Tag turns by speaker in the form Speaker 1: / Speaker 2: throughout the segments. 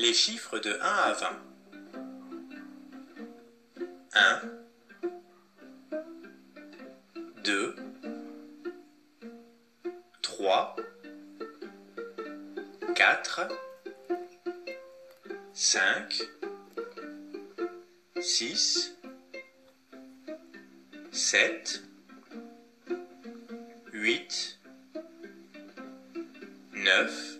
Speaker 1: Les chiffres de 1 à 20. 1 2 3 4 5 6 7 8 9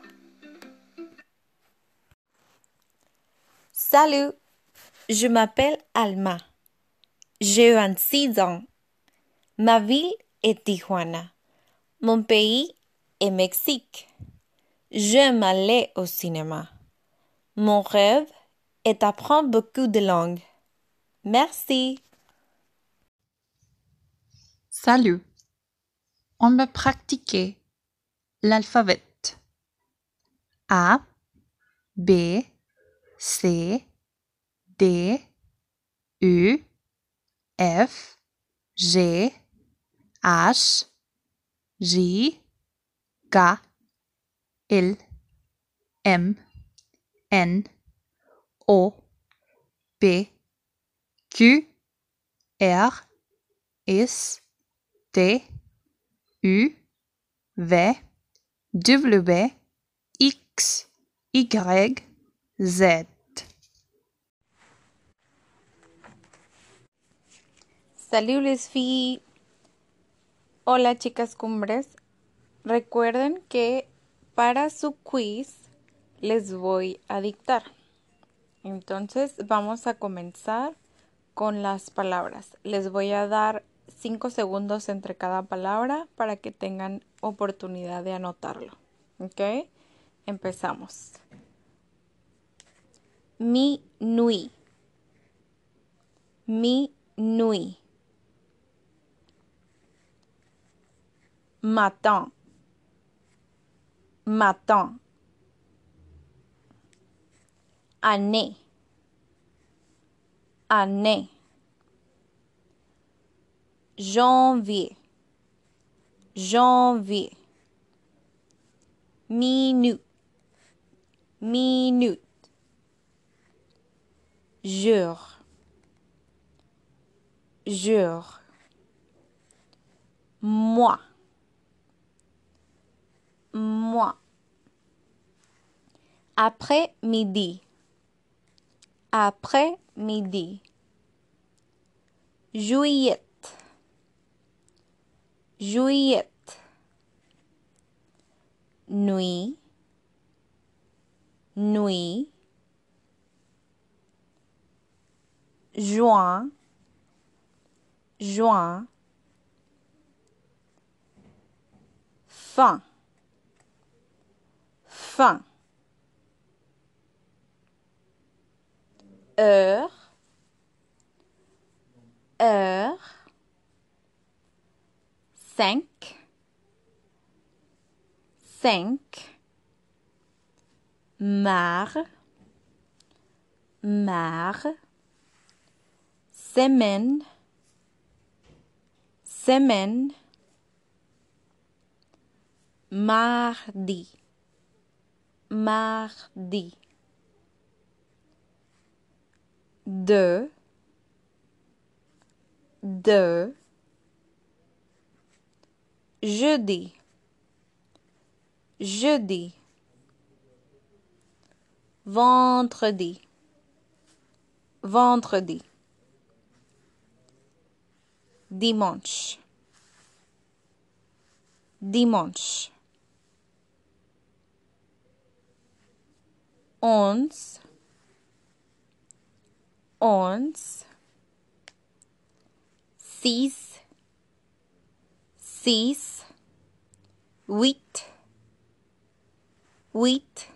Speaker 2: Salut, je m'appelle Alma. J'ai 26 ans. Ma ville est Tijuana. Mon pays est Mexique. J'aime aller au cinéma. Mon rêve est d'apprendre beaucoup de langues. Merci.
Speaker 3: Salut. On va pratiquer l'alphabet. A, B, C, D, U, F, G, H, J, K, L, M, N, O, P, Q, R, S, T, U, V, W, X, Y, Z.
Speaker 2: Salut les filles. Hola chicas cumbres. Recuerden que para su quiz les voy a dictar. Entonces vamos a comenzar con las palabras. Les voy a dar 5 segundos entre cada palabra para que tengan oportunidad de anotarlo. ¿Ok? Empezamos. Mi nui. Mi nui. Matin. Matin. Année. Année. Janvier. Janvier. Minute. Minute. Jour. Jour. Moi. Moi. Après-midi. Après-midi. Juillet. Juillet. Nuit. Nuit. Juin. Juin. Fin. Fin. Heure. Heure. Cinq. Cinq. Mar. Mar. Semaine. Semaine. Mardi. Mardi. De. Jeudi. jeudi, vendredi, vendredi, dimanche, dimanche, onze, onze, six, six, huit, huit,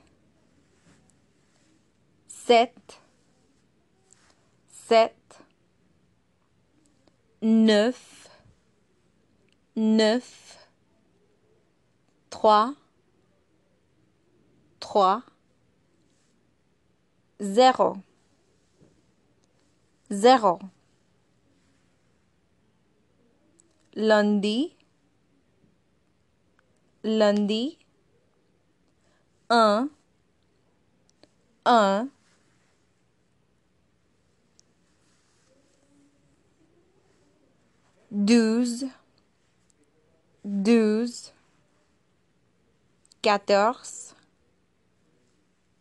Speaker 2: sept, sept, neuf, neuf, trois, trois, zéro, zéro. Lundi, lundi, un, un, douze, douze, quatorze,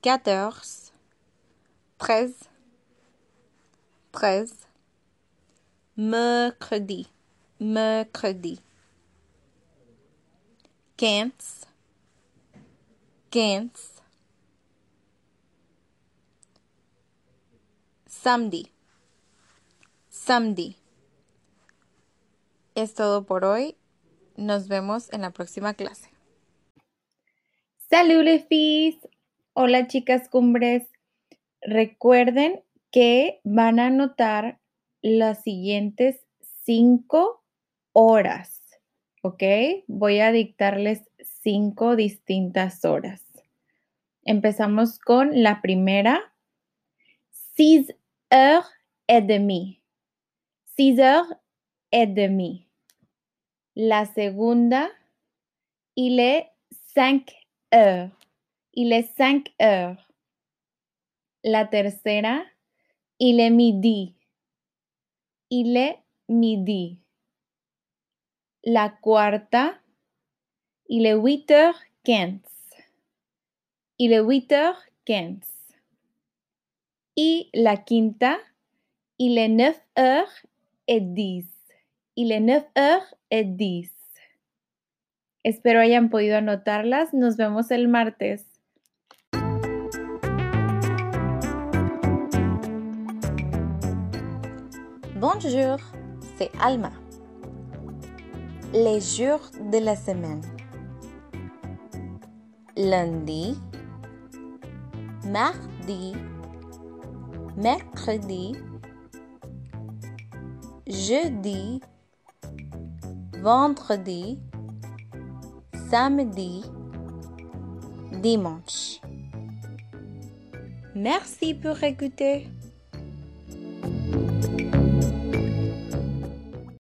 Speaker 2: quatorze, treize, treize, mercredi, mercredi, quinze, quinze, samedi, samedi. Es todo por hoy. Nos vemos en la próxima clase.
Speaker 4: Salud, les filles. Hola, chicas cumbres. Recuerden que van a anotar las siguientes cinco horas, ¿ok? Voy a dictarles cinco distintas horas. Empezamos con la primera. 6 heures et demie. 6 heures et demie. La segunda, il est 5 heures. Il est 5 heures. La tercera, il est midi. Il est midi. La cuarta, il est 8 heures 15. Il est 8 heures 15. Y la quinta, il est 9 heures et 10. Il est 9 heures et 10. Espero hayan podido anotarlas. Nos vemos el martes.
Speaker 2: Bonjour, c'est Alma. Les jours de la semaine. Lundi, mardi, mercredi, jeudi, vendredi, samedi, dimanche. Merci pour écouter.